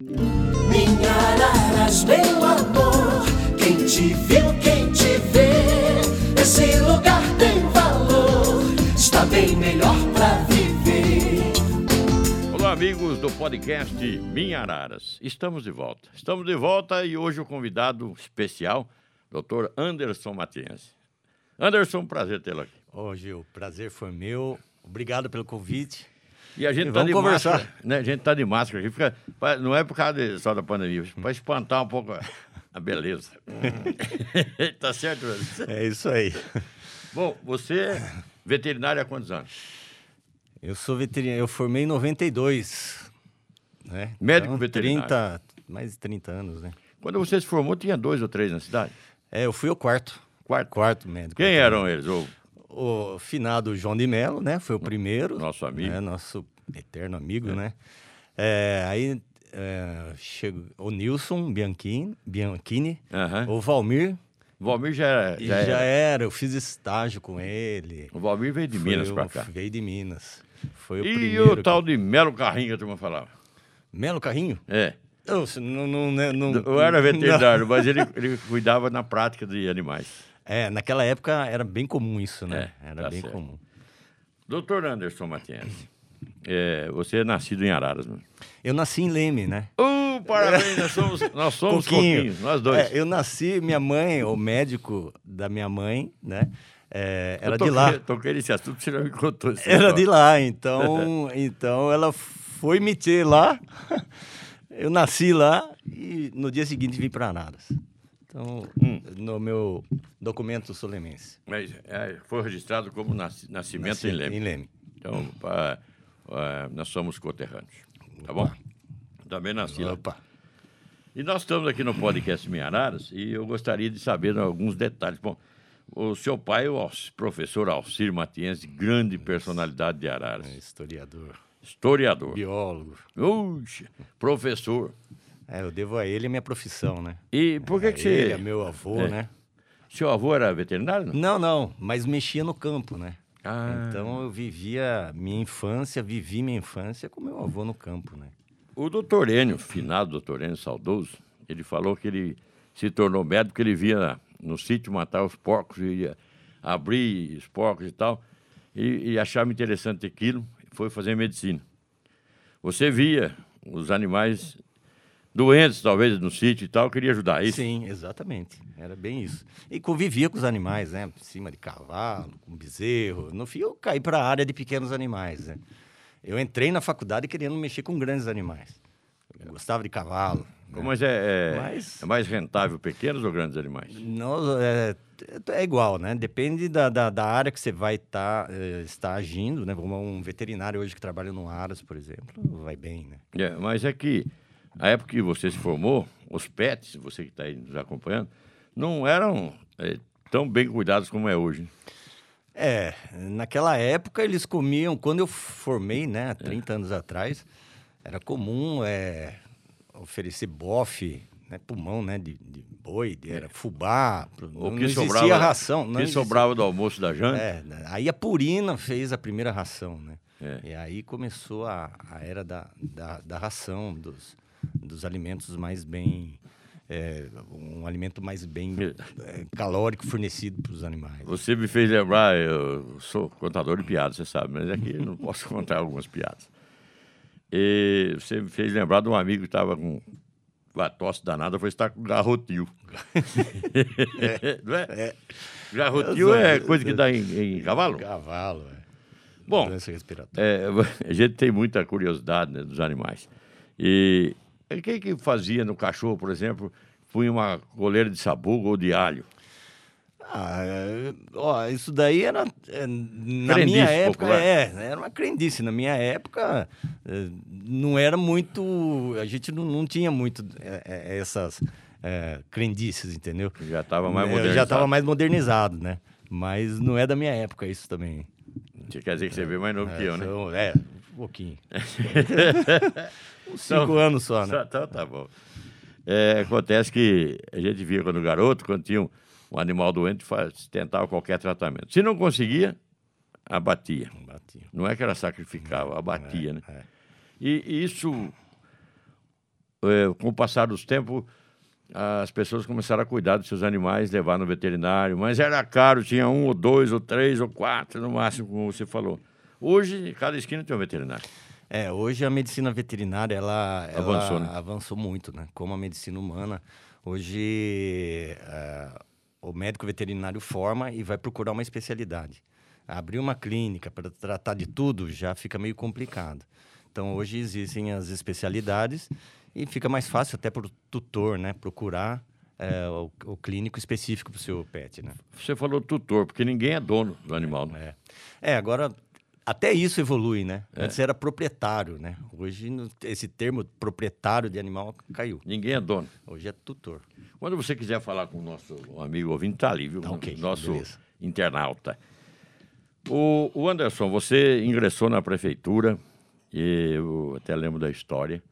Minha Araras, meu amor, quem te viu, quem te vê, esse lugar tem valor, está bem melhor pra viver. Olá, amigos do podcast Minha Araras. Estamos de volta. Estamos de volta e hoje o convidado especial, Dr. Anderson Matiense. Anderson, prazer tê-lo aqui. Ô, Gil, prazer foi meu. Obrigado pelo convite. E a gente E tá vamos de conversar. máscara, né? A gente tá de máscara aqui, fica, pa- não é por causa de- só da pandemia, para espantar um pouco a, a beleza. tá certo? É isso aí. Bom, você é veterinário há quantos anos? Eu sou veterinário, eu formei em 92. Né? Médico veterinário. 30, mais de 30 anos, né? Quando você se formou, tinha dois ou três na cidade? É, eu fui o quarto. Quarto. Quarto médico. Quem eram eles? O finado João de Mello, né? Foi o primeiro. Nosso amigo. né? Nosso eterno amigo, né? É, aí é, chegou o Nilson Bianchini, Bianchini Aham. o Valmir. O Valmir já, era- e já, já, era. era, eu fiz estágio com ele. O Valmir veio de Foi Minas pra cá. Veio de Minas. Foi o E primeiro. o tal de Melo Carrinho que a turma falava? Melo Carrinho? É. Eu, se não, não, né, não, Eu era veterinário, mas ele, ele cuidava na prática de animais. É, naquela época era bem comum isso, né? É, era tá bem certo. comum. Doutor Anderson Matiense, é, você é nascido em Araras, né? Eu nasci em Leme, né? Uh, parabéns, nós somos, nós somos Coquinho. nós dois. É, eu nasci, minha mãe, o médico da minha mãe, né? é, era de lá. Toquei nesse assunto, você já me contou isso. Era de lá, então, então ela foi me ter lá. Eu nasci lá e no dia seguinte vim para Araras. Então, Hum. no meu documento solemense. Mas é, foi registrado como nasci- nascimento Nasci em Leme. Em Leme. Então, pá, é, nós somos coterrâneos, tá bom? Também nasci lá. Opa. E nós estamos aqui no podcast Minha Araras e eu gostaria de saber alguns detalhes. Bom, o seu pai é o professor Alcir Matiense, grande personalidade de Araras, Historiador, historiador, biólogo. Uxa, professor. É, eu devo a ele a minha profissão, né? E por que, A que você... Ele, a meu avô, É. né? Seu avô era veterinário? Não? Não, não, mas mexia no campo, né? Ah. Então eu vivia minha infância, vivi minha infância com meu avô no campo, né? O doutor Enio, finado doutor Enio Saudoso, ele falou que ele se tornou médico porque ele via no sítio matar os porcos, e ia abrir os porcos e tal, e, e achava interessante aquilo, e foi fazer medicina. Você via os animais doentes, talvez, no sítio e tal, queria ajudar, é isso? Sim, exatamente. Era bem isso. E convivia com os animais, né? Em cima de cavalo, com bezerro. No fim, eu caí para a área de pequenos animais, né? Eu entrei na faculdade querendo mexer com grandes animais. Eu gostava de cavalo. né? Mas é, é- Mas- é mais rentável pequenos ou grandes animais? Não, é, é igual, né? Depende da, da, da área que você vai tá, eh, estar agindo, né? Como um veterinário hoje que trabalha no Aras, por exemplo, vai bem, né? É, mas é que a época que você se formou, os pets, você que está aí nos acompanhando, não eram é, tão bem cuidados como é hoje. É, naquela época eles comiam, quando eu formei, né, há 30 anos atrás, era comum é, oferecer bofe, né, pulmão, né, de, de boi, de, era fubá, O não, que não existia sobrava, ração. o Não que existia- sobrava do almoço da janta. É, aí a Purina fez a primeira ração, né? É. E aí começou a, a era da, da, da ração, dos, dos alimentos mais bem... é, um alimento mais bem é, calórico fornecido para os animais. Você me fez lembrar, eu sou contador de piadas, você sabe, mas aqui não posso contar algumas piadas. E você me fez lembrar de um amigo que estava com a tosse danada, foi estar com garrotil. não é? Garrotil é coisa que dá em, em cavalo? Cavalo, é. Bom. É, a gente tem muita curiosidade né, dos animais. E quem que fazia no cachorro, por exemplo, punha uma coleira de sabugo ou de alho? Ah, é, ó, isso daí era. é, na Crendice minha época, popular. é, era uma crendice. Na minha época, é, não era muito. A gente não, não tinha muito é, é, essas é, crendices, entendeu? Já estava mais É, modernizado. Já estava mais modernizado, né? Mas não é da minha época isso também. Quer dizer que você vê mais novo que eu, né? é, um pouquinho. Cinco anos só, né? Então tá bom. É, acontece que a gente via quando garoto, quando tinha um, um animal doente, faz, tentava qualquer tratamento. Se não conseguia, abatia. Bati. Não é que era sacrificava, abatia, né? é. E, e isso eh, com o passar dos tempos, as pessoas começaram a cuidar dos seus animais, levar no veterinário, mas era caro, tinha um ou dois ou três ou quatro no máximo, como você falou. Hoje, cada esquina tem um veterinário. É, hoje a medicina veterinária ela, ela Avançou, né? avançou muito, né? Como a medicina humana, hoje é, o médico veterinário forma e vai procurar uma especialidade. Abrir uma clínica para tratar de tudo já fica meio complicado. Então hoje existem as especialidades e fica mais fácil até para o tutor, né? Procurar é, o, o clínico específico para o seu pet, né? Você falou tutor, porque ninguém é dono do animal, né? É. É, agora até isso evolui, né? Antes era proprietário, né? Hoje esse termo proprietário de animal caiu. Ninguém é dono. Hoje é tutor. Quando você quiser falar com o nosso amigo ouvinte, tá ali, viu? Tá ok, Nosso beleza. internauta. O, o Anderson, você ingressou na prefeitura, e eu até lembro da história,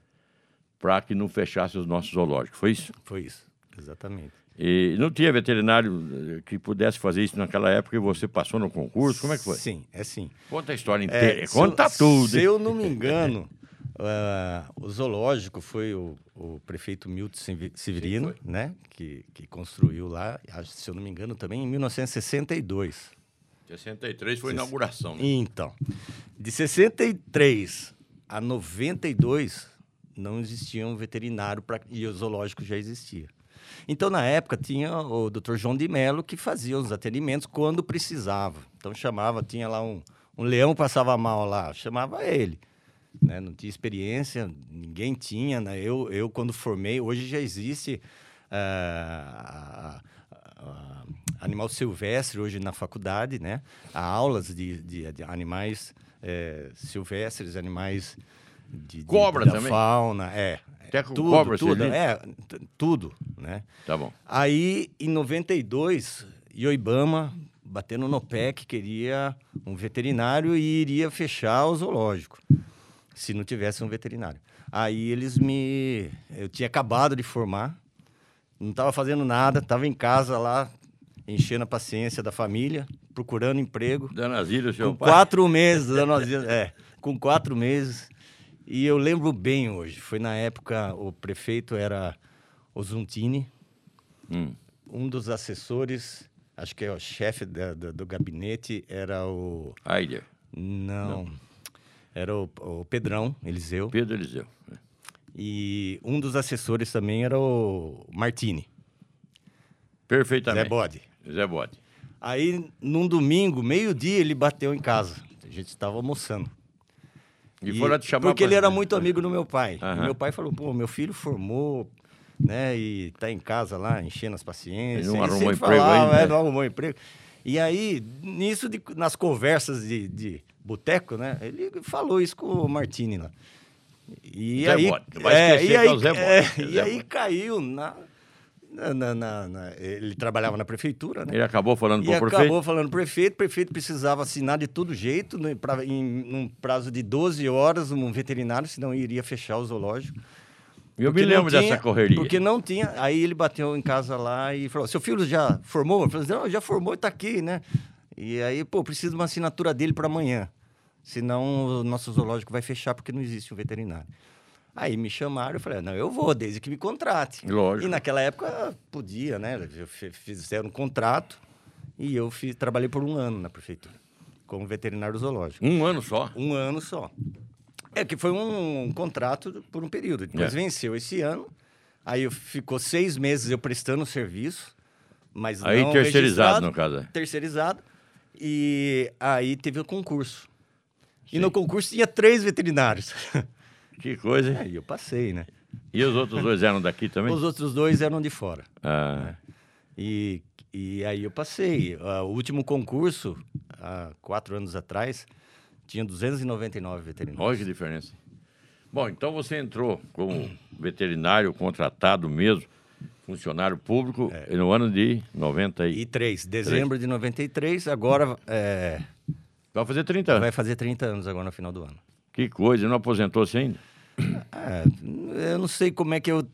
para que não fechasse os nossos zoológicos, foi isso? Foi isso, exatamente. E não tinha veterinário eh, que pudesse fazer isso naquela época e você passou no concurso? Como é que foi? Sim, é sim. Conta a história É, inteira. se eu- Conta tudo. Se eu não me engano, ah, o zoológico foi o, o prefeito Milton Severino, né? Que, que construiu lá, acho, se eu não me engano, também em 1962. 63 foi a inauguração. Né? Então, de 63 a 92 não existia um veterinário pra, e o zoológico já existia. Então, na época, tinha o Dr. João de Mello que fazia os atendimentos quando precisava. Então, chamava, tinha lá um, um leão passava mal lá, chamava ele. Né? Não tinha experiência, ninguém tinha. Né? Eu, eu, quando formei, hoje já existe a- animal silvestre hoje na faculdade, né? Há aulas de, de, de animais eh, silvestres, animais de, de- Cobra da também? fauna, é. Até tudo, cobra tudo, é, tudo, né? Tá bom. Aí, em 92, Ioibama batendo no pé que queria um veterinário e iria fechar o zoológico, se não tivesse um veterinário. Aí eles me... Eu tinha acabado de formar, não estava fazendo nada, estava em casa lá, enchendo a paciência da família, procurando emprego. Dona Zília, seu Com pai. quatro meses, dando as- é, com quatro meses. E eu lembro bem hoje. Foi na época, o prefeito era o Zuntini, Hum. um dos assessores, acho que é o chefe da- da- do gabinete, era o. Aider, Não. Era o, o Pedrão, Eliseu. Pedro Eliseu. E um dos assessores também era o Martini, Perfeitamente. Zé Bode. Zé Bode. Aí, num domingo, meio-dia, ele bateu em casa. A gente estava almoçando. E, foram te chamar Porque pra- ele era muito amigo do meu pai. E meu pai falou, pô, meu filho formou, né? E tá em casa lá, enchendo as paciências. E não Ele arrumou emprego falava, ainda, é, né? não arrumou emprego. E aí, nisso, de- nas conversas de, de boteco, né? Ele falou isso com o Martini lá. E Zé aí, vai é, e aí, é o Zé é, é e Zé aí Bode. caiu na, na, na- na- Ele trabalhava na prefeitura, né? Ele acabou falando E para o acabou prefeito. falando pro prefeito, o prefeito precisava assinar de todo jeito, né, pra, em um prazo de 12 horas, um veterinário, senão iria fechar o zoológico. E eu me lembro dessa tinha- correria. Porque não tinha. Aí ele bateu em casa lá e falou: seu filho já formou? Eu falei, não, já formou e tá aqui, né? E aí, pô, preciso de uma assinatura dele para amanhã. Senão o nosso zoológico vai fechar porque não existe um veterinário. Aí me chamaram, eu falei, não, eu vou, desde que me contrate. Lógico. E naquela época podia, né? Fizeram um contrato e eu fiz, trabalhei por um ano na prefeitura, como veterinário zoológico. Um ano só. Um ano só. É que foi um, contrato por um período. Depois É. venceu esse ano. Aí ficou seis meses eu prestando serviço, mas Aí não terceirizado, no caso. é. Terceirizado. E aí teve o concurso. E no concurso tinha três veterinários. Que coisa, hein? Aí eu passei, né? E os outros dois eram daqui também? Os outros dois eram de fora. Ah, E, e aí eu passei. Ah, o último concurso, há quatro anos atrás, tinha 299 veterinários. olha que diferença. Bom, então você entrou como veterinário contratado mesmo, funcionário público, É. no ano de 90 e... Dezembro de 93, agora é, Vai fazer 30 anos. vai fazer 30 anos agora no final do ano. Que coisa, não aposentou-se ainda? É, eu não sei como é que eu,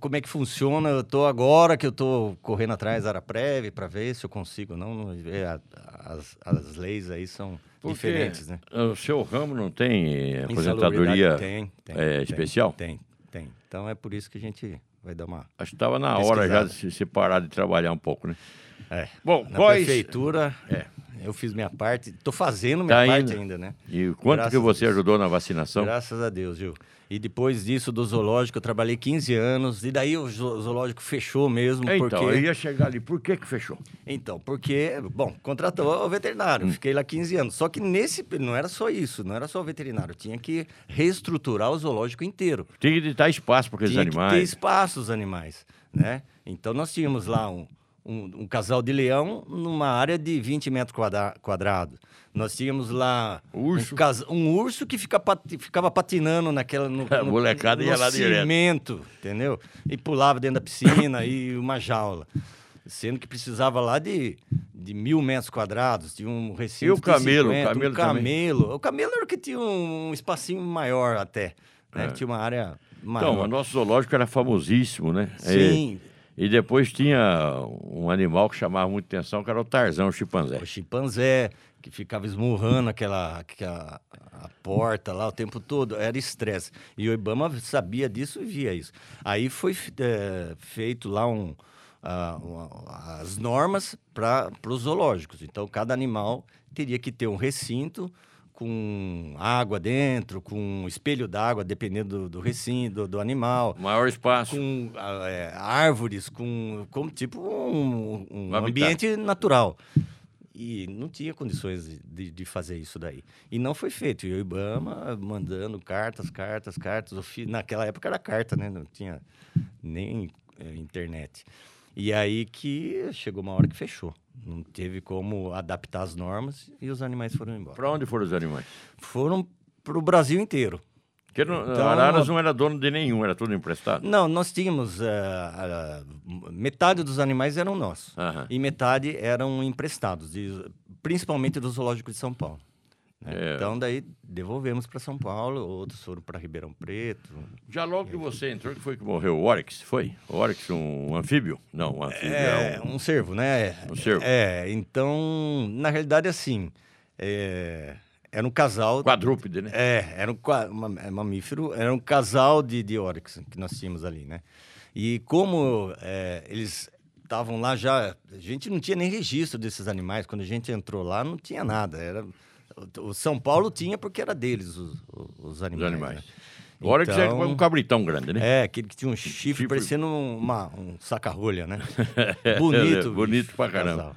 como é que funciona. Eu tô agora que eu tô correndo atrás da Araprev para ver se eu consigo não. não é, as, as leis aí são Porque diferentes, né? O seu ramo não tem eh, aposentadoria tem, tem, eh, tem, especial? Tem. tem. Então é por isso que a gente vai dar uma. Acho que estava na hora já Pesquisada. de se separar de trabalhar um pouco, né? É. Bom, Na quais... prefeitura, É. eu fiz minha parte. Tô fazendo minha Tá parte indo. ainda, né? E quanto Graças que você ajudou na vacinação? Graças a Deus, viu? E depois disso, do zoológico, eu trabalhei 15 anos. E daí o zo- zoológico fechou mesmo. Então, porque... eu ia chegar ali. Por que que fechou? Então, porque, bom, contratou o veterinário, Hum. fiquei lá 15 anos. Só que nesse, não era só isso, não era só o veterinário, tinha que reestruturar o zoológico inteiro. Tinha que dar espaço para aqueles tinha que ter animais. espaço os animais, né? Então nós tínhamos lá um, um, um casal de leão numa área de 20 metros quadra- quadrados. Nós tínhamos lá Urso. Um, casa- um urso que fica pati- ficava patinando naquela no, A no- molecada ia lá direto. cimento, entendeu? E pulava dentro da piscina e uma jaula. Sendo que precisava lá de, de mil metros quadrados, de um recinto E o de camelo? O 50, camelo um também? camelo. O camelo era o que tinha um espacinho maior até, né? É. Tinha uma área maior. Então, o nosso zoológico era famosíssimo, né? Sim, E, e depois tinha um animal que chamava muita atenção, que era o Tarzão, o chimpanzé. o chimpanzé que ficava esmurrando aquela, aquela a porta lá o tempo todo, era estresse. E o Ibama sabia disso e via isso. Aí foi eh, feito lá um, uma- as normas para os zoológicos. Então, cada animal teria que ter um recinto com água dentro, com espelho d'água, dependendo do, do recinto, do, do animal Maior espaço. com ah, é, árvores, com, com tipo um, um ambiente natural. E não tinha condições de, de fazer isso daí. E não foi feito. E o Ibama mandando cartas, cartas, cartas. Naquela época era carta, né? Não tinha nem eh, internet. E aí que chegou uma hora que fechou. Não teve como adaptar as normas e os animais foram embora. Para onde foram os animais? Foram para o Brasil inteiro. Porque não, Então- Araras não era dono de nenhum, era tudo emprestado. Não, nós tínhamos. ah, ah, metade dos animais eram nossos. Aham. E metade eram emprestados, de- principalmente do Zoológico de São Paulo. Né? É. Então, daí devolvemos para São Paulo, outros foram para Ribeirão Preto. Já logo que você entrou, que foi que morreu? O Oryx, foi? O Oryx, um anfíbio? Não, um anfíbio É, é um... um cervo, né? Um cervo. É, então, na realidade, assim, é, era um casal. quadrúpede, né? É, era um é mamífero, era um casal de, de oryx que nós tínhamos ali, né? E como é, eles estavam lá já, a gente não tinha nem registro desses animais. Quando a gente entrou lá, não tinha nada. Era, o, o São Paulo tinha porque era deles os, os- os Os animais. animais. né? O Oryx é Então- um cabritão grande, né? É, aquele que tinha um chifre, Chifre. parecendo uma, um saca-rolha, né? Bonito. Bonito bicho, pra caramba. casal.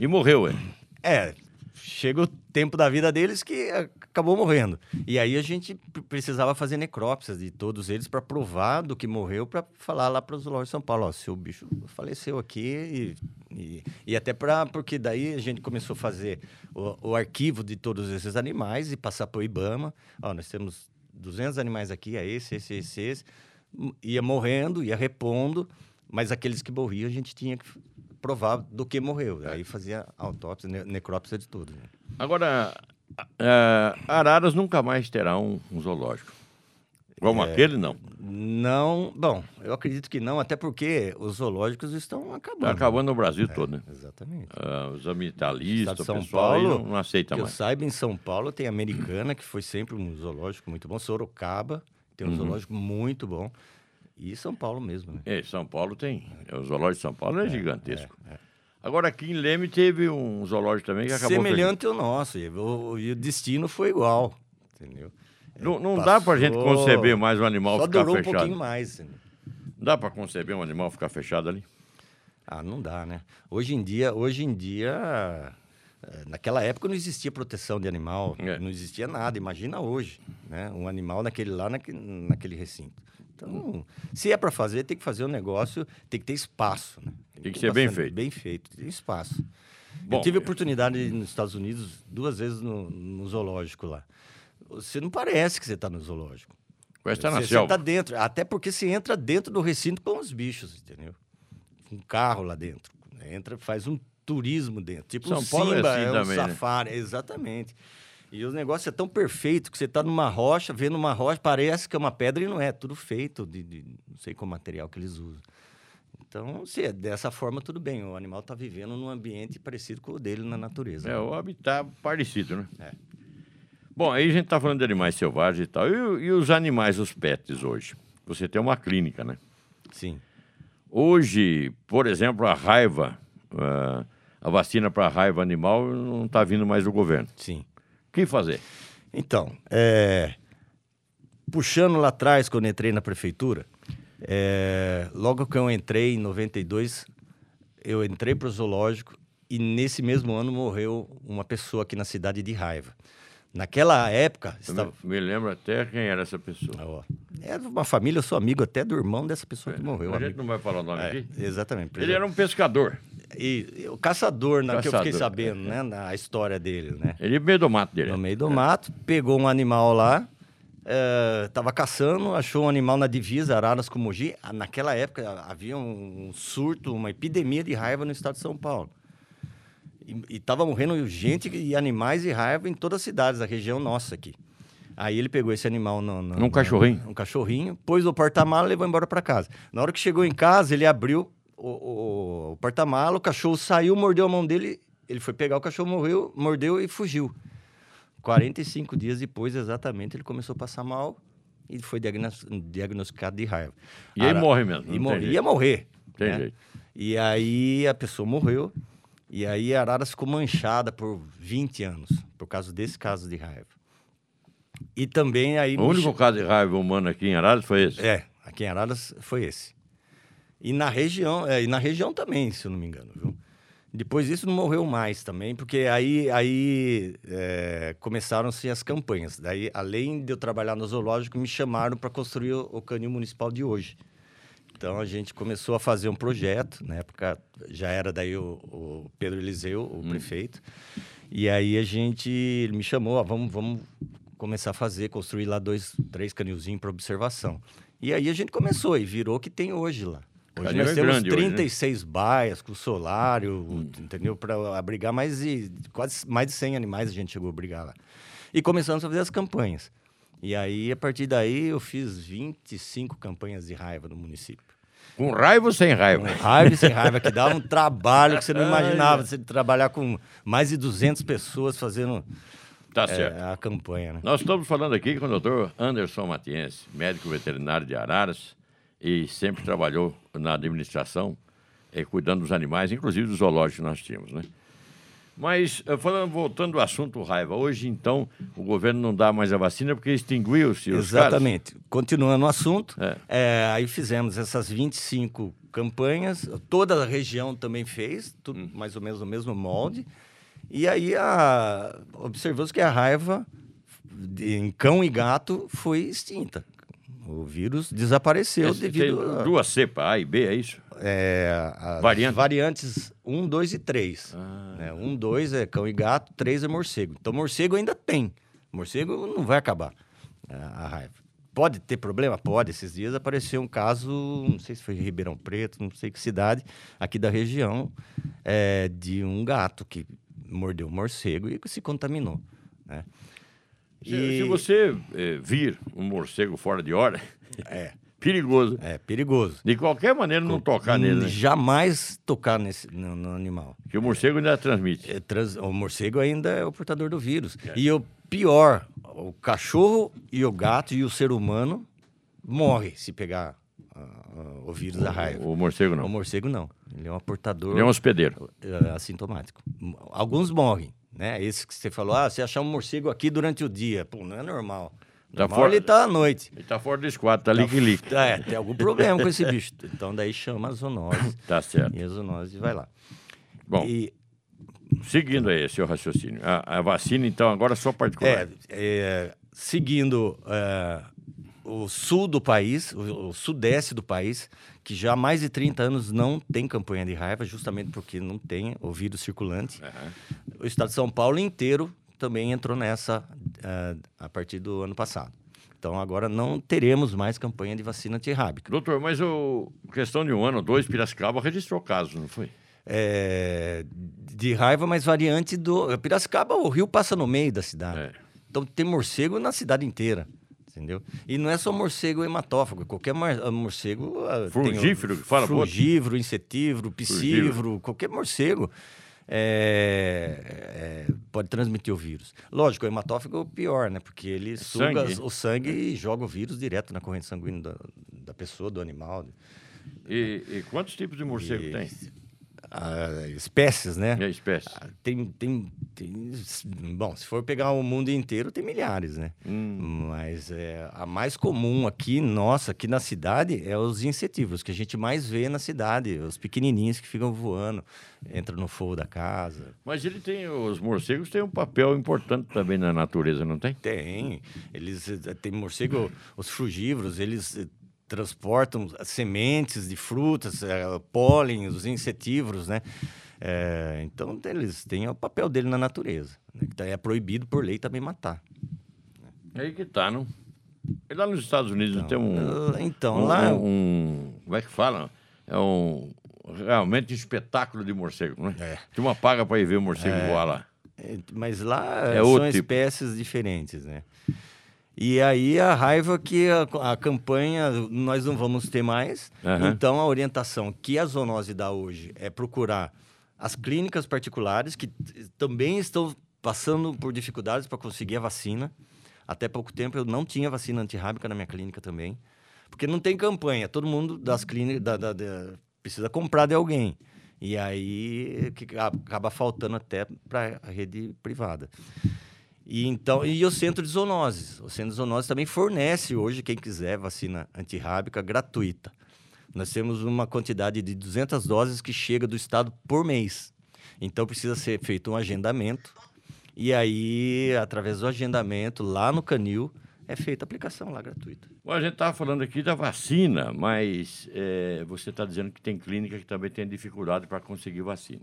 E morreu, é. É, chega o tempo da vida deles que acabou morrendo. E aí a gente pre- precisava fazer necrópsias de todos eles para provar do que morreu, para falar lá para os zoológicos de São Paulo, ó, seu bicho faleceu aqui e, e, e até para porque daí a gente começou a fazer o, o arquivo de todos esses animais e passar para o IBAMA. Ó, nós temos 200 animais aqui, é esse, esse, esse, esse. Ia morrendo, ia repondo, mas aqueles que morriam a gente tinha que provar do que morreu. Aí fazia autópsia, ne- necrópsia de tudo. né? Agora, é, Araras nunca mais terá um, um zoológico. Como É. aquele, não. Não, bom, eu acredito que não, até porque os zoológicos estão acabando. Está acabando no Brasil todo, né? Exatamente. Ah, os ambientalistas, o São pessoal Paulo, não, não aceita que eu mais. saiba, em São Paulo tem a Americana, que foi sempre um zoológico muito bom. Sorocaba tem Uhum. um zoológico muito bom. E São Paulo mesmo, né? É, São Paulo tem. O zoológico de São Paulo é, gigantesco. Agora, aqui em Leme teve um zoológico também que acabou... Semelhante ao nosso. E o, e o destino foi igual, entendeu? Não, não dá pra gente conceber mais um animal Só ficar durou um fechado. pouquinho mais. Dá pra conceber um animal ficar fechado ali? Ah, não dá, né? Hoje em dia, hoje em dia, eh, naquela época não existia proteção de animal, É. não existia nada. Imagina hoje, né? Um animal naquele lá, naque- naquele recinto. Então, se é para fazer, tem que fazer um negócio, tem que ter espaço, né? Tem que ter ser bem feito. Bem feito, tem espaço. Bom, Eu tive é. oportunidade nos Estados Unidos duas vezes no, no zoológico lá. Você não parece que você está no zoológico. Estar na Você selva. está dentro, até porque você entra dentro do recinto com os bichos, entendeu? Um carro lá dentro. Entra, faz um turismo dentro. Tipo São um Paulo é Simba, assim é um também, né? safari, exatamente. E o negócio é tão perfeito que você está numa rocha, vendo uma rocha, parece que é uma pedra e não é, tudo feito de, de não sei qual material que eles usam. Então, se é dessa forma, tudo bem. O animal está vivendo num ambiente parecido com o dele na natureza. É, o habitat parecido, né? É. Bom, aí a gente tá falando de animais selvagens e tal. E, e os animais, os pets hoje? você tem uma clínica, né? Sim. Hoje, por exemplo, a raiva, ah, a vacina para raiva animal não está vindo mais do governo. Sim. O que fazer? Então, é, puxando lá atrás, quando entrei na prefeitura, é, logo que eu entrei, em 92, eu entrei para o zoológico e nesse mesmo ano morreu uma pessoa aqui na cidade de Raiva. Naquela época, Eu estava... me, me lembro até quem era essa pessoa. Ó, Era uma família, eu sou amigo até do irmão dessa pessoa que morreu. a gente amigo. não vai falar o nome É, aqui. exatamente. Ele era um pescador. E, o caçador, né, que eu fiquei sabendo, né, na história dele, né? Ele meio do mato dele. No meio do mato, pegou um animal lá, eh, tava caçando, achou um animal na divisa, Araras com Mogi. Ah, Naquela época havia um surto, uma epidemia de raiva no estado de São Paulo. E, e tava morrendo gente e animais e raiva em todas as cidades da região nossa aqui. Aí ele pegou esse animal no, no- Num no- cachorrinho? Um cachorrinho, pôs o porta-mala e levou embora para casa. Na hora que chegou em casa, ele abriu o, o- o porta-mala, o cachorro saiu, mordeu a mão dele, ele foi pegar o cachorro, morreu, mordeu e fugiu. 45 dias depois, exatamente, ele começou a passar mal e foi diagnos- diagnosticado de raiva. E aí Ara- morre mesmo, E tem morre, jeito. ia morrer. Tem né? jeito. E aí a pessoa morreu. E aí Araras ficou manchada por 20 anos, por causa desse caso de raiva. E também aí... O único caso de raiva humana aqui em Araras foi esse. É, aqui em Araras foi esse. E na região, é, e na região também, se eu não me engano, viu? Depois disso não morreu mais também, porque aí, aí é, começaram-se as campanhas. Daí, além de eu trabalhar no zoológico, me chamaram para construir o, o canil municipal de hoje. Então a gente começou a fazer um projeto, na época já era daí o, o Pedro Eliseu, o prefeito. E aí a gente ele me chamou, ó, vamos, vamos começar a fazer, construir lá dois, três canilzinhos para observação. E aí a gente começou e virou o que tem hoje lá. Hoje nós é temos grande hoje, né? 36 baias com solário, entendeu? Para abrigar mais de quase mais de 100 animais a gente chegou a abrigar lá. E começamos a fazer as campanhas. E aí, a partir daí, eu fiz 25 campanhas de raiva no município. Com raiva ou sem raiva? Com raiva e sem raiva, que dava um trabalho que você não imaginava. Você trabalhar com mais de 200 pessoas fazendo Tá é, a campanha, né? Nós estamos falando aqui com o doutor Anderson Matiense, médico veterinário de Araras, e sempre trabalhou na administração, eh, cuidando dos animais, inclusive dos zoológicos que nós tínhamos, né? Mas, eh, falando, voltando ao assunto raiva, hoje, então, o governo não dá mais a vacina porque extinguiu-se os Exatamente. Continuando o assunto, É. é, aí fizemos essas 25 campanhas, toda a região também fez, tudo Hum. mais ou menos no mesmo molde. E aí a, observamos que a raiva de- em cão e gato foi extinta. O vírus desapareceu casos. devido Tem a, duas cepas, A e B, é isso? É, as Variante? variantes 1, 2 e 3. Ah. Né? 1, 2 é cão e gato, 3 é morcego. Então, morcego ainda tem. Morcego não vai acabar é, a raiva. Pode ter problema? Pode. Esses dias apareceu um caso, não sei se foi em Ribeirão Preto, não sei que cidade, aqui da região, é, de um gato que mordeu um morcego e se contaminou. Né? Se, E- se você eh, vir um morcego fora de hora, É, perigoso. é perigoso. De qualquer maneira, não tocar nele, né? Jamais tocar nesse, no- no animal. Porque o morcego ainda transmite. É, trans- o morcego ainda é o portador do vírus. E o pior, o cachorro e o gato e o ser humano morre se pegar ah, o vírus da raiva. O morcego O não. morcego não. Ele é um portador Ele é um hospedeiro. eh, assintomático. Alguns morrem, né? Esse que você falou, ah, você achar um morcego aqui durante o dia. Pô, não é normal. Tá Normal fora- ele tá à noite. Ele tá fora do esquadro, tá lique-lique. É, tem algum problema com esse bicho. Então daí chama a zoonose. Tá certo. e a zoonose vai lá. Bom, E, seguindo aí seu raciocínio. A, a vacina, então, agora só particular. É, é, seguindo é, o sul do país, o, o sudeste do país, que já há mais de 30 anos não tem campanha de raiva, justamente porque não tem o vírus circulante. Aham. O estado de São Paulo inteiro também entrou nessa é, a partir do ano passado. Então agora não teremos mais campanha de vacina antirrábica. Doutor, mas o questão de um ano ou dois, Piracicaba registrou casos, não foi? É, de raiva, mas variante do. Piracicaba, o rio passa no meio da cidade. É. Então tem morcego na cidade inteira. Entendeu? E não é só morcego hematófago, qualquer ah, morcego. ah, tem Frugífero que fala. Frugívoro, insetívoro, piscívoro, qualquer morcego. É, é, pode transmitir o vírus. Lógico, o hematófago é o pior, né? Porque ele suga sangue. o sangue e joga o vírus direto na corrente sanguínea da, da pessoa, do animal. E, e quantos tipos de morcego E- tem? Ah, espécies, né? E a espécie? Ah, Tem, tem, tem. Bom, se for pegar o mundo inteiro, tem milhares, né? Hum. Mas é, a mais comum aqui, nossa, aqui na cidade, é os insetívoros, que a gente mais vê na cidade. Os pequenininhos que ficam voando, entram no fogo da casa. Mas ele tem, os morcegos têm um papel importante também na natureza, não tem? Tem. Eles eh, tem morcego, os frugívoros, eles eh, transportam sementes de frutas, eh, pólen, os insetívoros, né? Eh, então, eles têm o papel dele na natureza. Né? É proibido por lei também matar. É aí que tá, não? E lá nos Estados Unidos não tem um, Então, um, lá... um- Como é que fala? É um. Realmente espetáculo de morcego, né? É. Tu uma paga para ir ver o morcego voar lá. É, Mas lá É são tipo. espécies diferentes, né? E aí a raiva que a, a campanha nós não vamos ter mais. Aham. Então a orientação que a zoonose dá hoje é procurar as clínicas particulares que também estão passando por dificuldades para conseguir a vacina. Até pouco tempo eu não tinha vacina antirrábica na minha clínica também. Porque não tem campanha, todo mundo das clínicas da- da- da- precisa comprar de alguém. E aí que acaba faltando até para a rede privada. E então e o centro de zoonoses. O centro de zoonoses também fornece hoje quem quiser vacina antirrábica gratuita. Nós temos uma quantidade de 200 doses que chega do estado por mês. Então precisa ser feito um agendamento. E aí, através do agendamento lá no Canil, é feita a aplicação lá gratuita. Bom, a gente estava falando aqui da vacina, mas é, você está dizendo que tem clínica que também tem dificuldade para conseguir vacina.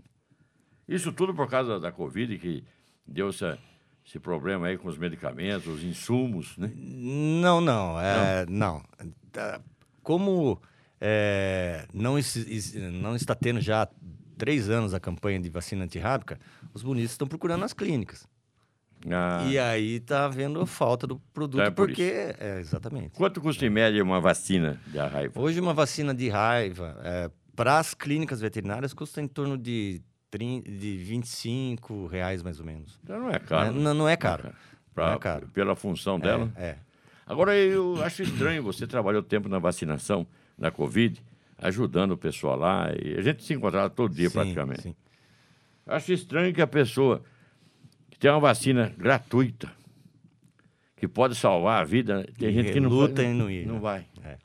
Isso tudo por causa da Covid, que deu essa, esse problema aí com os medicamentos, os insumos, né? Não, não. É, não. Tá, Como é, não, não está tendo já três anos a campanha de vacina antirrábica, os bonitos estão procurando as clínicas. Ah, E aí está havendo falta do produto, Então é por porque... É, exatamente. Quanto custa em média uma vacina de raiva? Hoje, uma vacina de raiva, para as clínicas veterinárias, custa em torno de, 30, de 25 reais, mais ou menos. Então não é caro. Não, não é caro. Pra- Não é caro. Pela função dela. É, é. Agora, eu acho estranho, você trabalhou tempo na vacinação da Covid, ajudando o pessoal lá, e a gente se encontrava todo dia Sim, praticamente. sim. Acho estranho que a pessoa que tem uma vacina gratuita, que pode salvar a vida, tem E gente que não luta vai, e não ir, Não né? vai. É.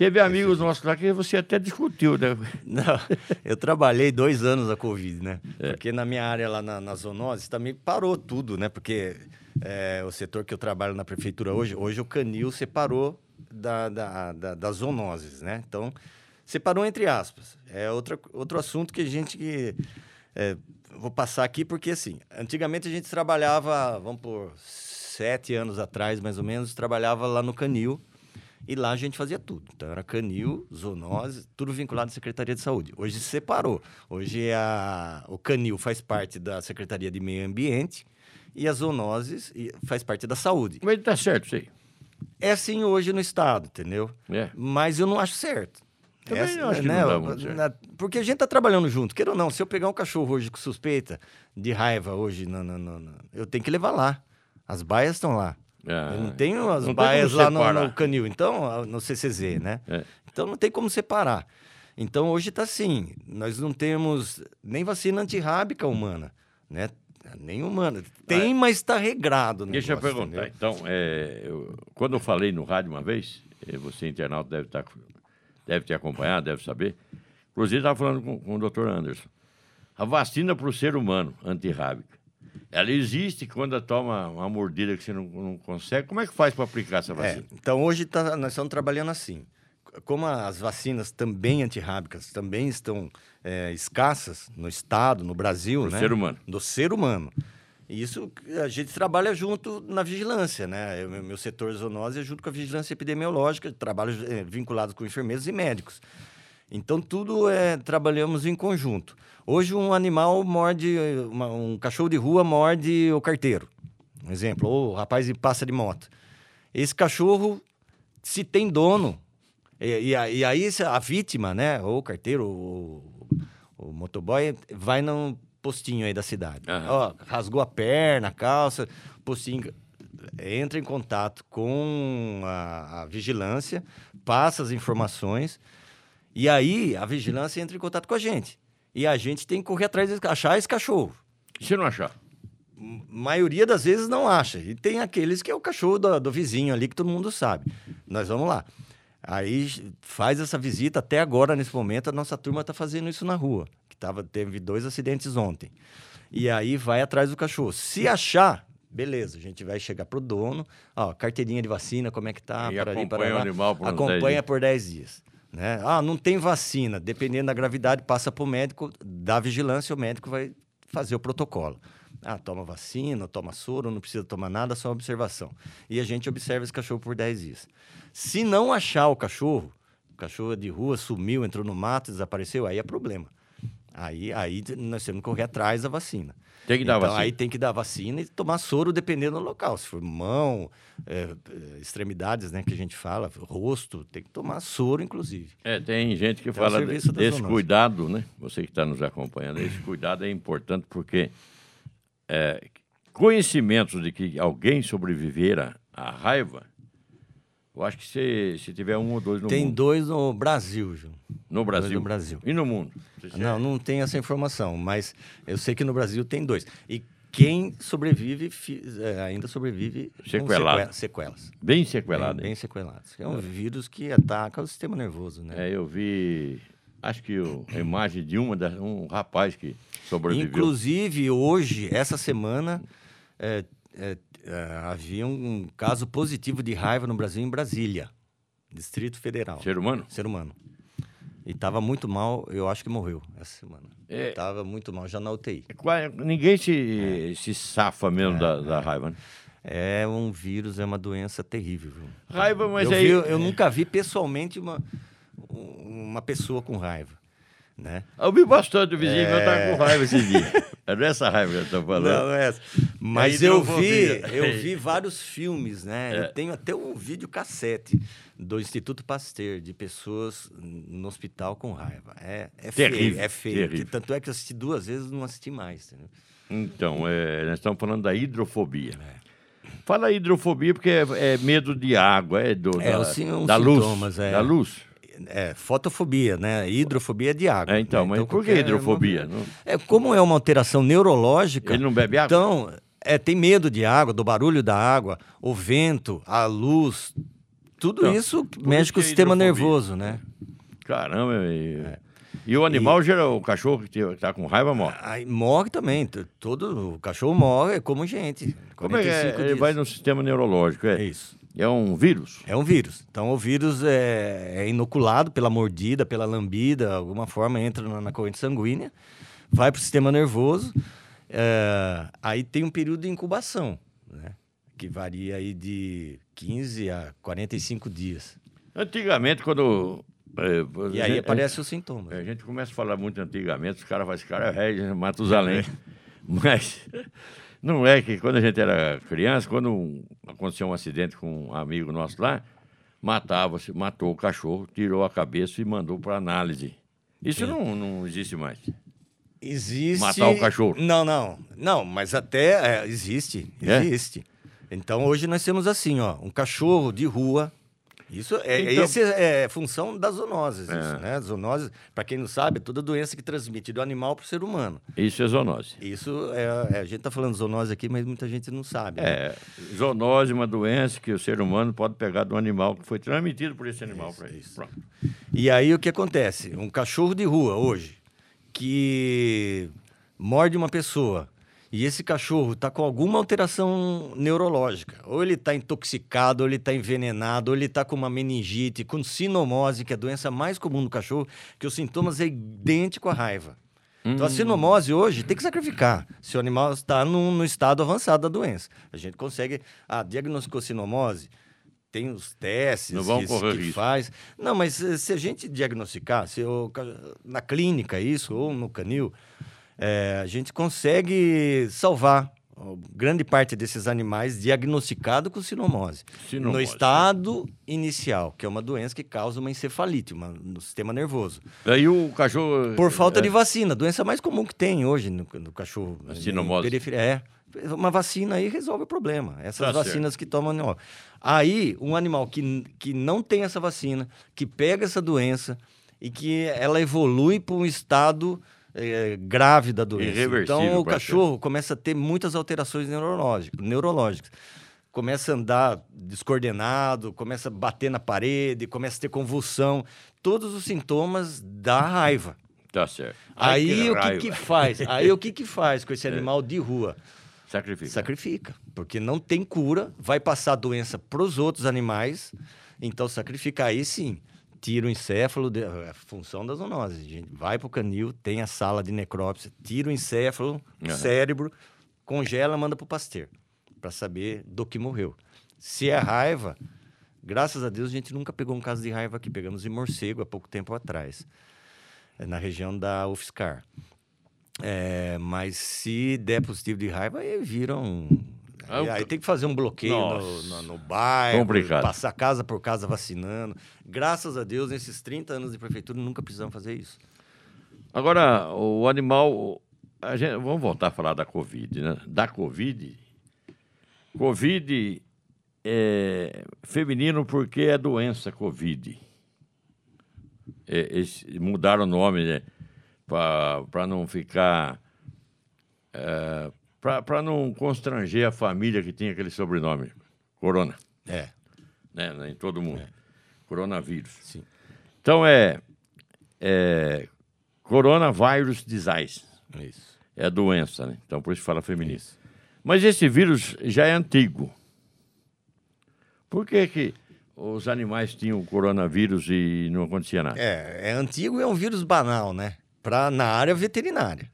Teve amigos nossos lá que você até discutiu, né? Não, eu trabalhei dois anos a Covid, né? É. Porque na minha área lá na, na zoonose também parou tudo, né? Porque é, o setor que eu trabalho na prefeitura hoje, hoje o canil separou da, da, da, das zoonoses, né? Então, separou entre aspas. É outra, outro assunto que a gente... que, é, vou passar aqui porque, assim, antigamente a gente trabalhava, vamos por sete anos atrás, mais ou menos, trabalhava lá no canil, e lá a gente fazia tudo. Então era canil, zoonose, tudo vinculado à Secretaria de Saúde. Hoje se separou. Hoje é a, o canil faz parte da Secretaria de Meio Ambiente e as zoonoses faz parte da saúde. Mas tá certo isso aí. É assim hoje no Estado, entendeu? É. Mas eu não acho certo. Também Essa- acho que não dá muito certo. na- Porque a gente tá trabalhando junto. Queira ou não, se eu pegar um cachorro hoje com suspeita de raiva hoje, no, no- no- no- eu tenho que levar lá. As baias estão lá. Ah, Eu não tenho as não tem baias como lá no, no canil, então, no CCZ, né? É. Então não tem como separar. Então hoje está assim, nós não temos nem vacina antirrábica humana, né? Nem humana. Tem, mas está regrado. Deixa eu negócio, perguntar. entendeu? Então, é, eu- quando eu falei no rádio uma vez, eh, você internauta deve, estar, deve ter acompanhado, deve saber. Inclusive, estava falando com, com o doutor Anderson. A vacina para o ser humano antirrábica, ela existe quando toma uma mordida que você não, não consegue. Como é que faz para aplicar essa É, vacina? então hoje tá- nós estamos trabalhando assim. Como as vacinas também antirrábicas também estão é, escassas no estado, no Brasil, Do né? ser humano. Do ser humano. Isso a gente trabalha junto na vigilância, né? O meu, meu setor zoonose é junto com a vigilância epidemiológica, trabalho é, vinculado com enfermeiros e médicos. Então tudo é trabalhamos em conjunto. Hoje um animal morde, uma- um cachorro de rua morde o carteiro, um exemplo, ou o rapaz e passa de moto. Esse cachorro, se tem dono, e, e e aí a vítima, né, ou o carteiro, ou o motoboy, vai no postinho aí da cidade. Aham. Ó, rasgou a perna, a calça, postinho entra em contato com a, a vigilância, passa as informações e aí a vigilância entra em contato com a gente. E a gente tem que correr atrás de achar esse cachorro. E se não achar? maioria das vezes não acha. E tem aqueles que é o cachorro do, do vizinho ali que todo mundo sabe. Nós vamos lá. Aí faz essa visita. Até agora, nesse momento, a nossa turma está fazendo isso na rua. Que tava, teve dois acidentes ontem. E aí vai atrás do cachorro. Se achar, beleza, a gente vai chegar pro dono. Ó, carteirinha de vacina, como é que tá? E acompanha o parará. animal por uns 10 Acompanha por 10 dias. Né? Ah, não tem vacina. Dependendo da gravidade, passa para o médico, da vigilância, o médico vai fazer o protocolo. Ah, toma vacina, toma soro, não precisa tomar nada, só observação. E a gente observa esse cachorro por 10 dias. Se não achar o cachorro, o cachorro é de rua, sumiu, entrou no mato, desapareceu, aí é problema. Aí, aí nós temos que correr atrás da vacina. Tem que dar então, vacina. Aí tem que dar vacina e tomar soro dependendo do local. Se for mão, é, é, extremidades, né, que a gente fala, rosto, tem que tomar soro, inclusive. É, tem gente que Tem o fala da desse cuidado, né? Você que está nos acompanhando, esse cuidado é importante porque é, conhecimentos de que alguém sobrevivera à raiva, eu acho que se, se tiver um ou dois no tem mundo. dois no Brasil, Ju. No Brasil. no Brasil. E no mundo. Não, não tem essa informação, mas eu sei que no Brasil tem dois. E quem sobrevive, é, ainda sobrevive Sequelado. seque- sequelas. Bem sequelado. Bem, bem sequelados. É um vírus que ataca o sistema nervoso, né? É, eu vi, acho que a imagem de uma um rapaz que sobreviveu. Inclusive, hoje, essa semana, é, é, é, havia um caso positivo de raiva no Brasil, em Brasília, Distrito Federal. Ser humano? Ser humano. E estava muito mal, eu acho que morreu essa semana. É. Estava muito mal, já na UTI. Qua- Ninguém se, se safa mesmo da, da raiva, né? É um vírus, é uma doença terrível. viu? Raiva, mas eu, aí... vi- eu nunca vi pessoalmente uma, uma pessoa com raiva. Né? Eu vi bastante o vizinho meu tá com raiva esse dia. É dessa raiva que eu tô falando. Não, é essa. Mas É eu vi, eu vi vários filmes, né? É. Eu tenho até um vídeo cassete do Instituto Pasteur de pessoas no hospital com raiva. É, é feio, Terrível, é feio. terrível. Que tanto é que eu assisti duas vezes e não assisti mais. entendeu? Então, é, nós estamos falando da hidrofobia. É. Fala hidrofobia porque é, é medo de água, é do, É, da, sim- da luz. sintomas, é. Da luz. É, fotofobia, né? Hidrofobia é de água. É, então, né? mas por que hidrofobia? Não- É, como é uma alteração neurológica. Ele não bebe água? Então, é, tem medo de água, do barulho da água, o vento, a luz. Tudo Então, isso mexe com o é sistema nervoso, né? Caramba. E, É. e o animal, gera, o cachorro que está com raiva morre. Aí morre também. Todo o cachorro morre é como gente. Como é é? 45 Ele dias. vai no sistema neurológico, é? É isso. É um vírus? É um vírus. Então, o vírus é, é inoculado pela mordida, pela lambida, alguma forma entra na, na corrente sanguínea, vai para o sistema nervoso. é, aí tem um período de incubação, né? Que varia aí de 15 a 45 dias. Antigamente, quando... é, E a aí gente- aparecem os sintomas. A gente começa a falar muito antigamente, os caras esse cara é Matusalém. Mas não é que quando a gente era criança, quando aconteceu um acidente com um amigo nosso lá, matava-se, matou o cachorro, tirou a cabeça e mandou para análise. Isso não, não existe mais. Existe. Matar o cachorro. Não, não. Não, mas até é, existe. É? Existe. Então hoje nós temos assim, ó, um cachorro de rua. Isso é, Então- esse é função das zoonoses, É. isso, né? Zoonoses, para quem não sabe, é toda doença que transmite do animal para o ser humano. Isso é zoonose. Isso é, é- a gente está falando zoonose aqui, mas muita gente não sabe. né? É, zoonose é uma doença que o ser humano pode pegar do animal que foi transmitido por esse animal para. Pronto. E aí o que acontece? Um cachorro de rua hoje que morde uma pessoa e esse cachorro está com alguma alteração neurológica, ou ele está intoxicado, ou ele está envenenado, ou ele está com uma meningite, com sinomose, que é a doença mais comum do cachorro, que os sintomas é idêntico à raiva. Então, a sinomose hoje tem que sacrificar se o animal está no, no estado avançado da doença. A gente consegue. Ah, diagnosticou sinomose, tem os testes Não vão que, correr que faz. Não, mas eh, se a gente diagnosticar, se ca- na clínica isso, ou no canil, eh, a gente consegue salvar grande parte desses animais diagnosticado com sinomose. Sinomose. No estado inicial, que é uma doença que causa uma encefalite uma, no sistema nervoso. Aí o cachorro. Por falta é, de vacina, doença mais comum que tem hoje no, no cachorro. A sinomose. É. Uma vacina aí resolve o problema. Essas Tá vacinas que tomam. Ó. Aí, um animal que, que não tem essa vacina, que pega essa doença e que ela evolui para um estado eh, grave da doença. Então, o cachorro começa a ter muitas alterações neurológicas. Começa a andar descoordenado, começa a bater na parede, começa a ter convulsão. Todos os sintomas da raiva. Tá certo. Ai, Aí o que raiva. que faz? Aí o que que faz com esse É. animal de rua? Sacrifica. Sacrifica, porque não tem cura, vai passar a doença para os outros animais, então sacrifica aí sim. Tira o encéfalo, de- a função da zoonose. gente. Vai para o canil, tem a sala de necrópsia, tira o encéfalo, Aham. cérebro, congela, manda para o pasteur, para saber do que morreu. Se é raiva, graças a Deus a gente nunca pegou um caso de raiva aqui. Pegamos em morcego há pouco tempo atrás, eh, na região da UFSCar. É, mas se der positivo de raiva, aí viram. Ah, O- aí tem que fazer um bloqueio no, no, no bairro, Complicado. passar casa por casa vacinando. Graças a Deus, nesses 30 anos de prefeitura, nunca precisamos fazer isso. Agora, o animal. a gente- vamos voltar a falar da Covid, né? Da Covid. Covid é feminino porque é doença Covid. É, mudaram o nome, né? Para não ficar. É, para não constranger a família que tinha aquele sobrenome, Corona, É, né? Em todo mundo. Coronavírus. sim. Então é, é coronavírus disease. Isso. É doença, né? Então por isso fala feminino. Mas esse vírus já é antigo. Por que, que os animais tinham coronavírus e não acontecia nada? É, é antigo e é um vírus banal, né? Pra, na área veterinária.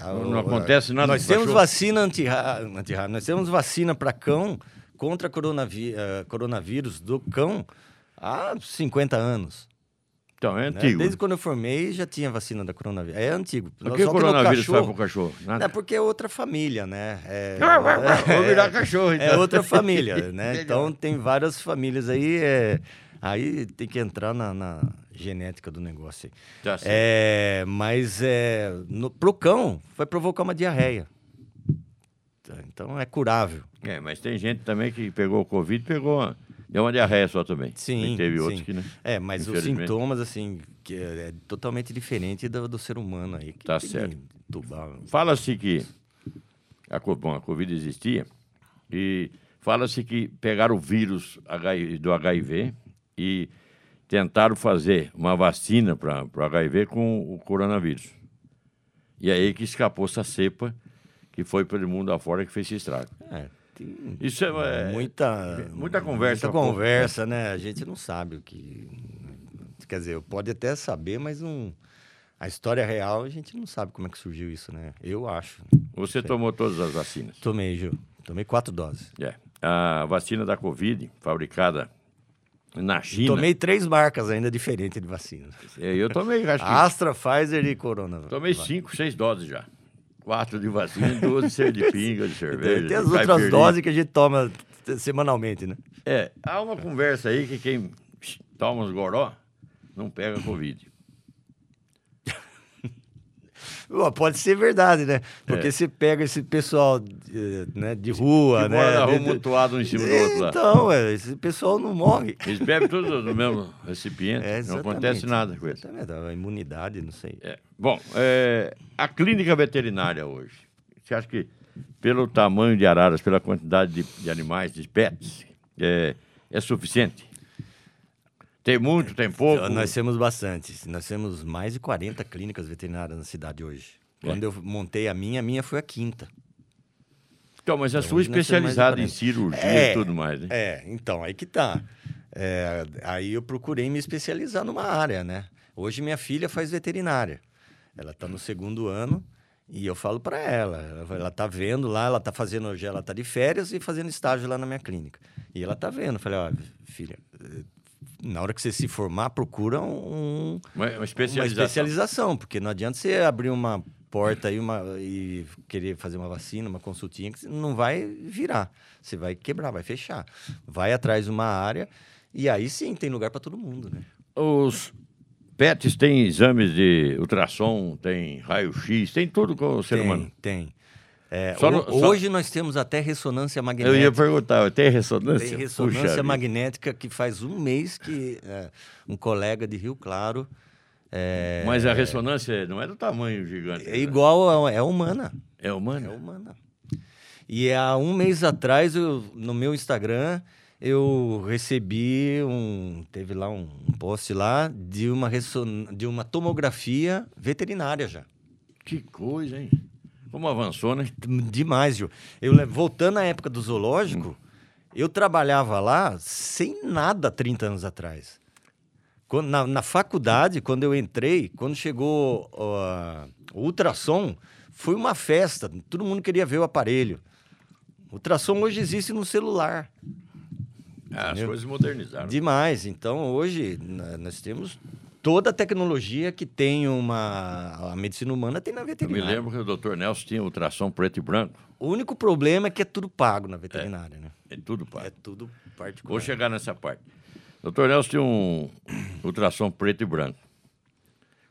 Tá? Não O- acontece nada Nós com temos cachorro? vacina anti-raiva, anti nós temos vacina para cão contra coronavírus, coronavírus do cão há 50 anos. Então é né? antigo. Desde quando eu formei já tinha vacina da coronavírus. É antigo. O que o Só no coronavírus faz para o cachorro? Nada. É porque é outra família, né? É, Vou virar cachorro, é então. outra família, né? Então tem várias famílias aí. é, Aí tem que entrar na, na genética do negócio aí. Tá certo. É, mas é, no, pro cão vai provocar uma diarreia. Tá, Então é curável. É, mas tem gente também que pegou o Covid pegou deu uma diarreia só também. Sim. E teve sim. outros que não. É, mas os sintomas, assim, que é, é totalmente diferente do, do ser humano aí. que Tá certo. Fala-se que a, bom, a Covid existia e fala-se que pegaram o vírus do HIV e tentaram fazer uma vacina para o HIV com o coronavírus. E aí que escapou essa cepa que foi pelo mundo afora que fez esse estrago. É, Isso é, é- muita, muita conversa. Muita conversa, né? A gente não sabe o que. Quer dizer, pode até saber, mas não. A história real, a gente não sabe como é que surgiu isso, né? Eu acho. Você tomou todas as vacinas. Tomei, Gil. Tomei quatro doses. É. A vacina da Covid, fabricada na China. Tomei três marcas ainda diferentes de vacina. É, Eu tomei, acho que Astra, Pfizer e Corona. Tomei cinco, seis doses já. Quatro de vacina duas de ser de pinga, de cerveja. Tem as outras doses que a gente toma semanalmente, né? É, há uma conversa aí que quem toma os goró não pega Covid. Pô, Pode ser verdade, né? Porque É. você pega esse pessoal de, né, de rua, Que né? mora na rua mutuado um em cima do outro lá. Então, é, esse pessoal não morre. Eles bebem tudo no mesmo recipiente, É, não acontece nada com. Exatamente, a imunidade, não sei. É. Bom, é, a clínica veterinária hoje, você acha que pelo tamanho de araras, pela quantidade de, de animais, de pets, é, é suficiente? Tem muito, tem pouco? Então, Nós temos bastante. Nós temos mais de 40 clínicas veterinárias na cidade hoje. É. Quando eu montei a minha, a minha foi a quinta. Então, mas a sua mais de especializada em 40. cirurgia É, e tudo mais, né? É, então, aí que tá. É, aí eu procurei me especializar numa área, né? Hoje minha filha faz veterinária. Ela está no segundo ano e eu falo para ela, ela, tá vendo lá, ela tá fazendo hoje, ela tá de férias e fazendo estágio lá na minha clínica. E ela tá vendo, eu falei, ó, filha, na hora que você se formar, procura um, Uma, uma uma especialização. especialização, porque não adianta você abrir uma porta aí uma, e querer fazer uma vacina, uma consultinha, que não vai virar. Você vai quebrar, vai fechar. Vai atrás de uma área e aí sim tem lugar para todo mundo, né? Os PETs têm exames de ultrassom, tem raio-x, tem tudo com o ser tem, humano. Tem. É, Só no- só- Hoje nós temos até ressonância Eu magnética. ia perguntar, tem ressonância? Tem Puxa ressonância vida. magnética que faz um mês que é, um colega de Rio Claro. É, Mas a ressonância não é do tamanho gigante. é né? igual, a, é humana. É É humana? humana. E há um mês atrás, eu, no meu Instagram, eu recebi um. Teve lá um post lá de uma, resson, de uma tomografia veterinária já. Que coisa, hein? Como avançou, né? Demais, Gil. Eu, voltando à época do zoológico, eu trabalhava lá sem nada 30 anos atrás. Quando- na, na faculdade, quando eu entrei, quando chegou ó, o ultrassom, foi uma festa. Todo mundo queria ver o aparelho. O ultrassom hoje existe no celular. Ah, As coisas modernizaram. Demais. Então, hoje, nós temos toda a tecnologia que tem uma... A medicina humana tem na Eu me veterinária. lembro que o doutor Nelson tinha ultrassom preto e branco. O único problema é que é tudo pago na veterinária, né? É tudo pago. É tudo particular. Vou chegar nessa parte. Doutor Nelson tinha um ultrassom preto e branco.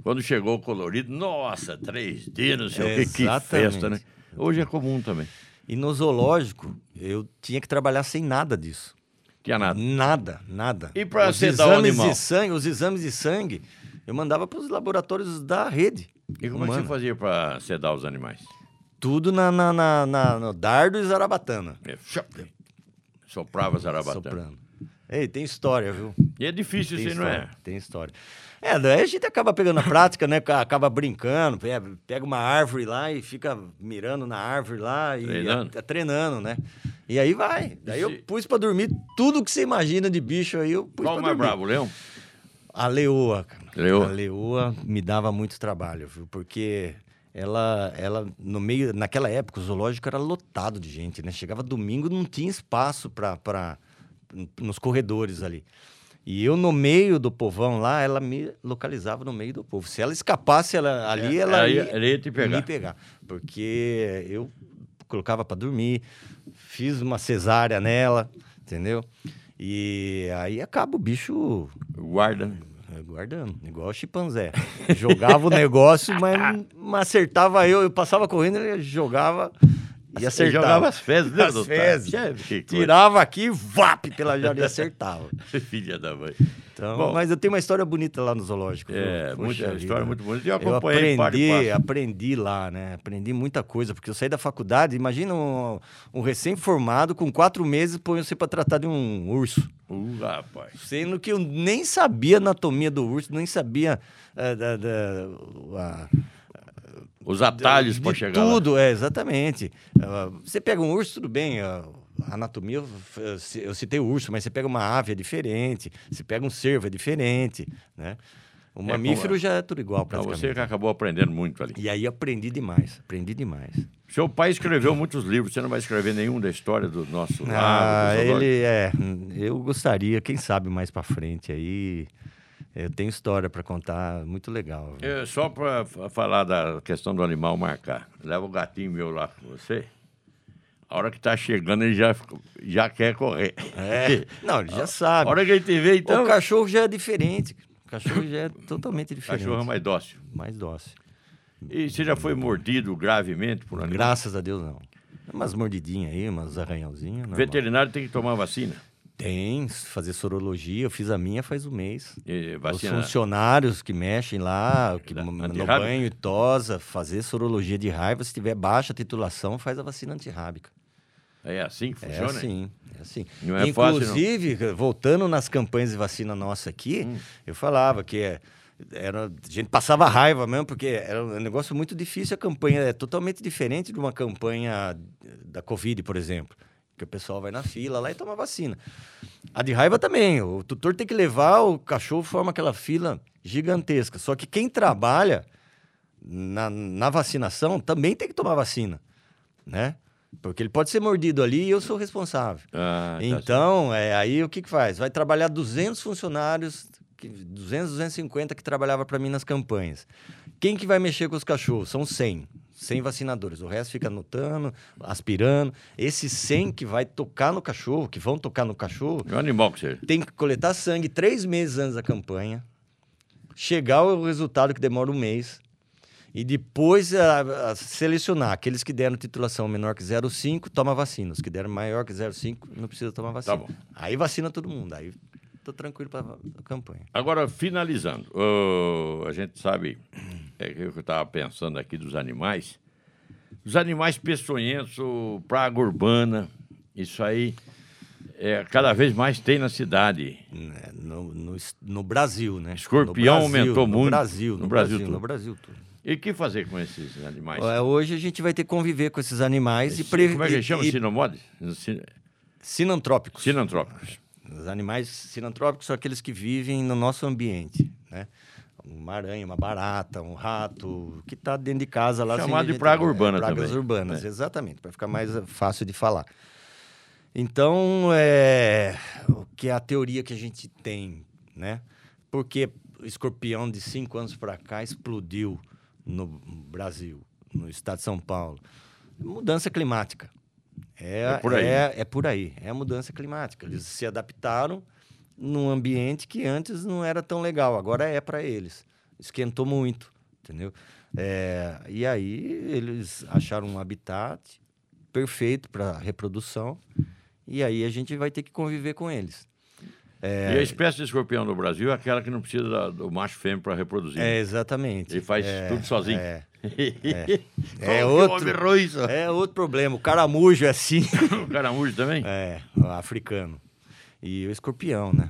Quando chegou o colorido, nossa, 3D, não sei o que, que festa, né? Hoje é comum também. E no zoológico, eu tinha que trabalhar sem nada disso. Tinha nada. Nada, nada. E pra os sedar o exames animal? de sangue, os exames de sangue, eu mandava para os laboratórios da rede. E como é que humana. você fazia para sedar os animais? Tudo na, na, na, na- no dardo e zarabatana. É, chop, soprava zarabatana. Soprando. Ei, tem história, viu? E é difícil Tem não história, é? tem história. É, daí a gente acaba pegando a prática, né? ca- Acaba brincando, pe- pega uma árvore lá e fica mirando na árvore lá e Treinando. a- treinando, né? E aí vai. Daí eu pus pra dormir tudo que você imagina de bicho aí, eu pus Qual mais dormir. bravo, leão? A leoa, cara. Leoa. A leoa me dava muito trabalho, viu? Porque ela, ela no meio, naquela época, o zoológico era lotado de gente, né? Chegava domingo, não tinha espaço para para nos corredores ali. E eu no meio do povão lá, ela me localizava no meio do povo. Se ela escapasse ela, ali, É, ela ia, ela ia te pegar. me pegar, porque eu colocava para dormir, fiz uma cesárea nela, entendeu? E aí acaba o bicho Guarda, é, Guardando, igual o chimpanzé. Jogava o negócio, mas não acertava eu. Eu passava correndo, ele jogava e acertava. jogava as fezes, né, doutor? fezes. Tirava aqui, vap, pela janela e acertava. Filha da mãe. Então, Bom, mas eu tenho uma história bonita lá no zoológico. É, muita vida. história muito bonita. E eu Eu acompanhei par e aprendi, passo. aprendi lá, né? Aprendi muita coisa, porque eu saí da faculdade, imagina um, um recém-formado com quatro meses põe você para tratar de um urso. Uh, rapaz. Sendo que eu nem sabia anatomia do urso, nem sabia da, da- a- Os atalhos para chegar lá. tudo, é, exatamente. Ah, você pega um urso, tudo bem, a anatomia, eu citei o urso, mas você pega uma ave, é diferente. Você pega um cervo, é diferente, né? O como mamífero é. já é tudo igual, Então praticamente. você que acabou aprendendo muito ali. E aí aprendi demais, aprendi demais. Seu pai escreveu muitos livros, você não vai escrever nenhum da história do nosso Ah, do zoológico? ele é. Eu gostaria, quem sabe mais pra frente aí. Eu tenho história pra contar, muito legal. É, só para falar da questão do animal marcar. Leva o gatinho meu lá com você. A hora que tá chegando, ele já, já quer correr. É. Não, ele já A sabe. hora que ele te vê, então. O cachorro já é diferente. O cachorro já é totalmente diferente. cachorro é mais dócil. mais dócil. E você já foi mordido gravemente por um animal? Graças a Deus, não. Umas mordidinhas aí, umas arranhãozinhas. Veterinário tem que tomar vacina. Tem, fazer sorologia. Eu fiz a minha faz um mês. E Os funcionários que mexem lá, que Da- no banho e tosa, fazer sorologia de raiva. Se tiver baixa titulação, faz a vacina antirrábica. É assim que É funciona? assim, é assim. Não é fácil, não. Inclusive, voltando nas campanhas de vacina nossa aqui, Hum. eu falava que é- era, a gente passava raiva mesmo, porque era um negócio muito difícil. A campanha é totalmente diferente de uma campanha da Covid, por exemplo. Que o pessoal vai na fila lá e toma vacina. A de raiva também. O tutor tem que levar, o cachorro forma aquela fila gigantesca. Só que quem trabalha na, na vacinação também tem que tomar vacina, né? Porque ele pode ser mordido ali e eu sou responsável. Ah, tá. Então, é, aí o que, que faz? Vai trabalhar 200 funcionários que- 200, 250 que trabalhava para mim nas campanhas. Quem que vai mexer com os cachorros? São 100. 100 vacinadores. O resto fica anotando, aspirando. Esses 100 que vai tocar no cachorro, que vão tocar no cachorro, É um animal que seja. tem que coletar sangue três meses antes da campanha, chegar ao resultado que demora um mês, e depois a- a selecionar aqueles que deram titulação menor que 0,5, toma vacina. Os que deram maior que 0,5, não precisa tomar vacina. Tá. Aí vacina todo mundo. Aí tô tranquilo para a campanha. Agora, finalizando, ô, a gente sabe, é que eu estava pensando aqui dos animais, os animais peçonhentos, praga urbana, isso aí é, cada vez mais tem na cidade. Né, No, no, no Brasil, né? Escorpião No Brasil, aumentou no muito. Brasil, no, No Brasil Brasil, no Brasil tudo. E o que fazer com esses animais? É, Hoje a gente vai ter que conviver com esses animais e, Esse- pre- Como é que e- chama? e- Sinomode? Sin- sinantrópicos. Sinantrópicos. Os animais sinantrópicos são aqueles que vivem no nosso ambiente, né? Uma aranha, uma barata, um rato, que está dentro de casa lá. Chamado de praga é, urbana pragas também, urbanas, né? exatamente, para ficar mais eh, fácil de falar. Então, é, o que é a teoria que a gente tem, né? Porque o escorpião de cinco anos para cá explodiu no Brasil, no estado de São Paulo. Mudança climática. É, É por aí. É, é por aí. É a mudança climática. Eles se adaptaram num ambiente que antes não era tão legal. Agora é para eles. Esquentou muito, entendeu? É, e aí eles acharam um habitat perfeito para reprodução. E aí a gente vai ter que conviver com eles. E a espécie de escorpião no Brasil é aquela que não precisa da- do macho fêmeo para reproduzir. É, exatamente. Ele faz É, tudo sozinho. É, é outro- Errou isso. é outro problema. O caramujo é assim. O caramujo também? É, africano. E o escorpião, né?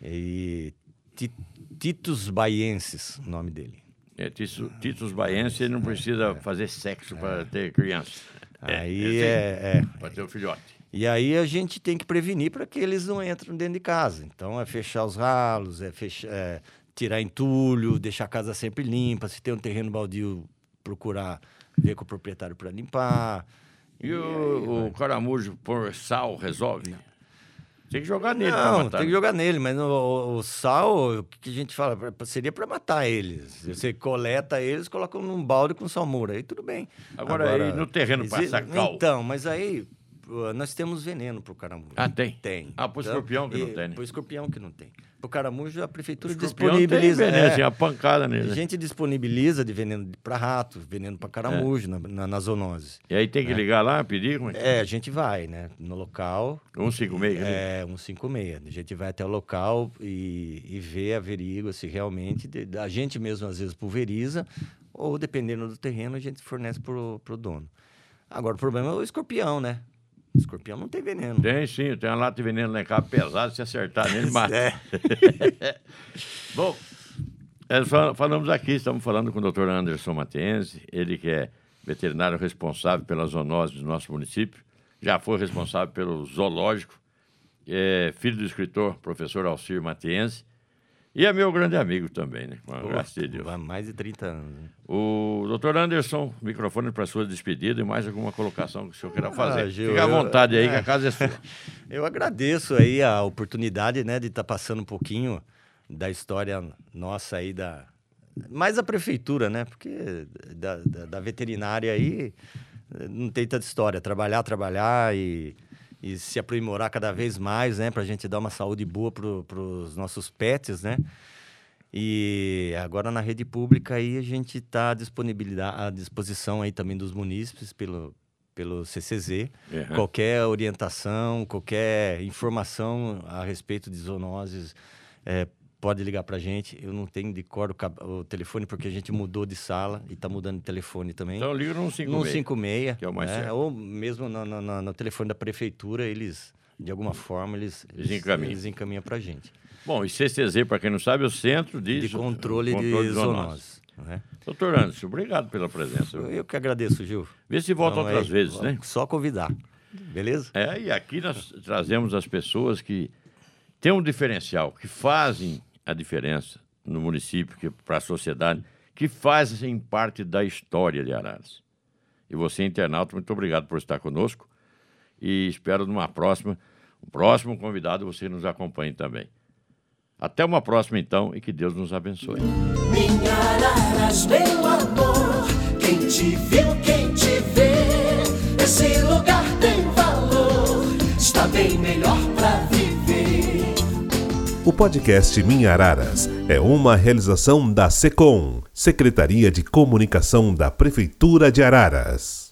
E Ti- Titus baiensis, o nome dele. É, Titus, Titus Baiense, ele não precisa fazer sexo para ter criança. Aí esse é, é. Para ter um filhote. E aí a gente tem que prevenir para que eles não entrem dentro de casa. Então é fechar os ralos, é, fechar, é tirar entulho, deixar a casa sempre limpa. Se tem um terreno baldio, procurar ver com o proprietário para limpar. E o, o caramujo por sal resolve? Tem que jogar nele Não, tem que né? jogar nele, mas o, o- sal, o que a gente fala? Seria para matar eles. Você coleta eles, coloca num balde com salmoura, aí tudo bem. Agora, aí no terreno passa cal? Então, mas aí nós temos veneno pro caramujo. Ah, tem? Tem. Ah, pro escorpião que não tem, né? Pro escorpião que não tem. Pro caramujo, a prefeitura disponibiliza. Tem veneno, é, assim, a pancada nele. a né? gente disponibiliza de veneno para rato, veneno para caramujo É. na, na, na zoonose. E aí tem que ligar lá, pedir? Como é? que- É, a gente vai, né? No local, 156. né? é, 156. A gente vai até o local e, e vê, averigua se realmente. de- a gente mesmo, às vezes, pulveriza, ou dependendo do terreno, a gente fornece pro, pro dono. Agora, o problema é o escorpião, né? Escorpião não tem veneno. Tem sim, tem uma lata de veneno lá em casa pesada, se acertar nele, mata. É. Bom, é, fal- falamos aqui, estamos falando com o doutor Anderson Matienzi, ele que é veterinário responsável pela zoonose do nosso município, já foi responsável pelo zoológico, é filho do escritor professor Alcir Matienzi, e é meu grande amigo também, né? Com a graça de Deus. Há mais de 30 anos. né? O doutor Anderson, microfone para sua despedida e mais alguma colocação que o senhor queira fazer. Ah, Gil, Fique à eu- vontade aí, é. que a casa é sua. Eu agradeço aí a oportunidade, né, de estar passando um pouquinho da história nossa aí da mais a prefeitura, né? Porque da, da, da veterinária aí eh, não tem tanta história, trabalhar, trabalhar e, e se aprimorar cada vez mais, né, para a gente dar uma saúde boa para os nossos pets, né? E agora na rede pública aí a gente está à disposição aí também dos munícipes pelo pelo CCZ. Uhum. Qualquer orientação, qualquer informação a respeito de zoonoses, é, pode ligar para a gente. Eu não tenho de cor o, telefone porque a gente mudou de sala e está mudando de telefone também. Então liga no 56. no 56, que é o mais né? certo. ou mesmo no, no- no- telefone da prefeitura, eles, de alguma forma, eles, Eles encaminham. eles encaminham para a gente. Bom, e CCZ, para quem não sabe, é o Centro de, De Zo- controle, de zoonose. zoonoses. né? Doutor Anderson, obrigado pela presença. Eu que agradeço, Gil. Vê se volta Então, outras é, vezes, né? Só convidar. Beleza? É, e aqui nós trazemos as pessoas que têm um diferencial, que fazem a diferença no município, para a sociedade, que fazem parte da história de Araras. E você, internauta, muito obrigado por estar conosco e espero numa próxima, o próximo convidado você nos acompanhe também. Até uma próxima, então, e que Deus nos abençoe. Minha Araras, meu amor, quem te viu, quem te vê, esse lugar tem valor, está bem melhor. O podcast Minha Araras é uma realização da SECOM, Secretaria de Comunicação da Prefeitura de Araras.